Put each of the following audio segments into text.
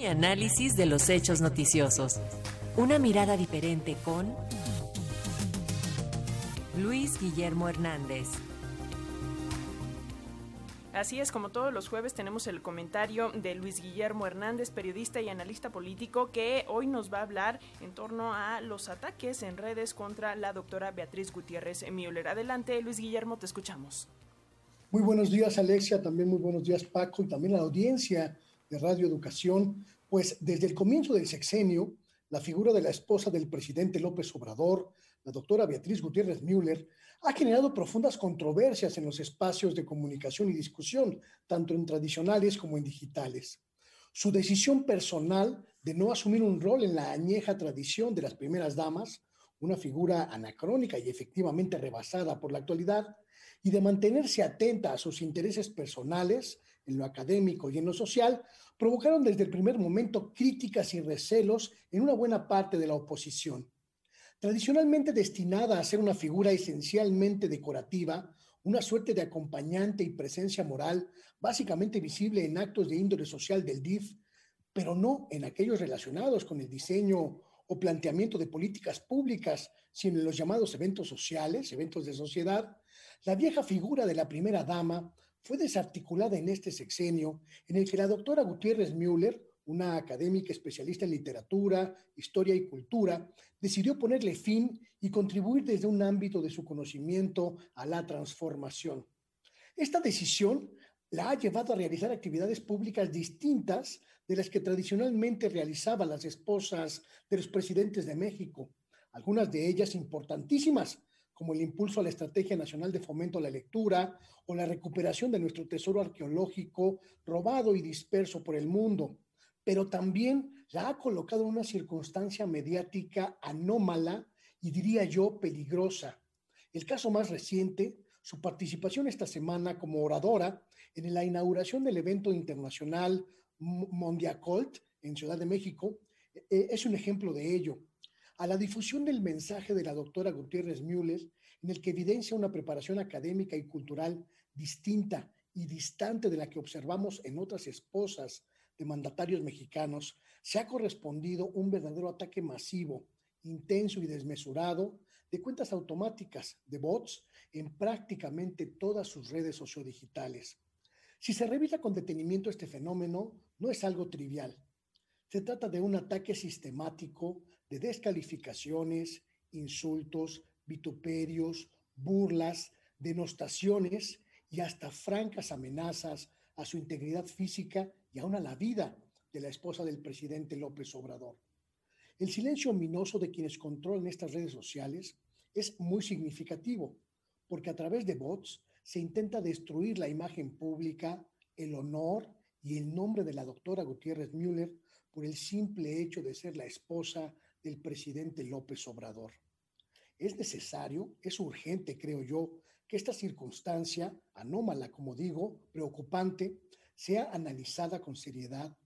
y análisis de los hechos noticiosos. Una mirada diferente con Luis Guillermo Hernández. Así es, como todos los jueves tenemos el comentario de Luis Guillermo Hernández, periodista y analista político, que hoy nos va a hablar en torno a los ataques en redes contra la doctora Beatriz Gutiérrez Müller. Adelante, Luis Guillermo, te escuchamos. Muy buenos días, Alexia, también muy buenos días, Paco, y también a la audiencia de Radio Educación. Pues desde el comienzo del sexenio, la figura de la esposa del presidente López Obrador, la doctora Beatriz Gutiérrez Müller, ha generado profundas controversias en los espacios de comunicación y discusión, tanto en tradicionales como en digitales. Su decisión personal de no asumir un rol en la añeja tradición de las primeras damas, una figura anacrónica y efectivamente rebasada por la actualidad, y de mantenerse atenta a sus intereses personales en lo académico y en lo social, provocaron desde el primer momento críticas y recelos en una buena parte de la oposición. Tradicionalmente destinada a ser una figura esencialmente decorativa, una suerte de acompañante y presencia moral, básicamente visible en actos de índole social del DIF, pero no en aquellos relacionados con el diseño o planteamiento de políticas públicas, sino en los llamados eventos sociales, eventos de sociedad, la vieja figura de la primera dama fue desarticulada en este sexenio en el que la doctora Gutiérrez Müller una académica especialista en literatura, historia y cultura, decidió ponerle fin y contribuir desde un ámbito de su conocimiento a la transformación. Esta decisión la ha llevado a realizar actividades públicas distintas de las que tradicionalmente realizaban las esposas de los presidentes de México, algunas de ellas importantísimas, como el impulso a la Estrategia Nacional de Fomento a la Lectura o la recuperación de nuestro tesoro arqueológico robado y disperso por el mundo, pero también la ha colocado en una circunstancia mediática anómala y diría yo peligrosa. El caso más reciente, su participación esta semana como oradora en la inauguración del evento internacional Mondiacolt en Ciudad de México, e, e, es un ejemplo de ello. A la difusión del mensaje de la doctora Gutiérrez Müller, en el que evidencia una preparación académica y cultural distinta y distante de la que observamos en otras esposas de mandatarios mexicanos, se ha correspondido un verdadero ataque masivo, intenso y desmesurado de cuentas automáticas, de bots, en prácticamente todas sus redes sociodigitales. Si se revisa con detenimiento este fenómeno, no es algo trivial. Se trata de un ataque sistemático de descalificaciones, insultos, vituperios, burlas, denostaciones y hasta francas amenazas a su integridad física y aún a la vida de la esposa del presidente López Obrador. El silencio ominoso de quienes controlan estas redes sociales es muy significativo, porque a través de bots se intenta destruir la imagen pública, el honor y el nombre de la doctora Gutiérrez Müller por el simple hecho de ser la esposa del presidente López Obrador. Es necesario, es urgente, creo yo, que esta circunstancia, anómala, como digo, preocupante, sea analizada con seriedad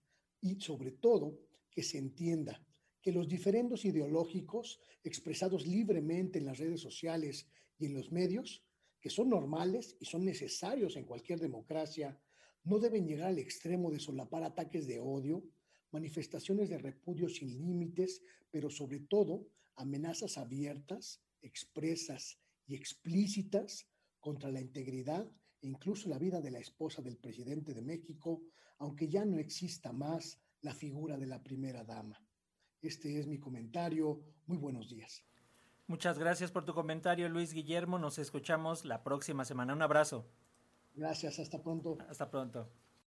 y sobre todo que se entienda que los diferendos ideológicos expresados libremente en las redes sociales y en los medios, que son normales y son necesarios en cualquier democracia, no deben llegar al extremo de solapar ataques de odio, manifestaciones de repudio sin límites, pero sobre todo amenazas abiertas, expresas y explícitas contra la integridad e incluso la vida de la esposa del presidente de México, aunque ya no exista más la figura de la primera dama. Este es mi comentario. Muy buenos días. Muchas gracias por tu comentario, Luis Guillermo. Nos escuchamos la próxima semana. Un abrazo. Gracias, hasta pronto. Hasta pronto.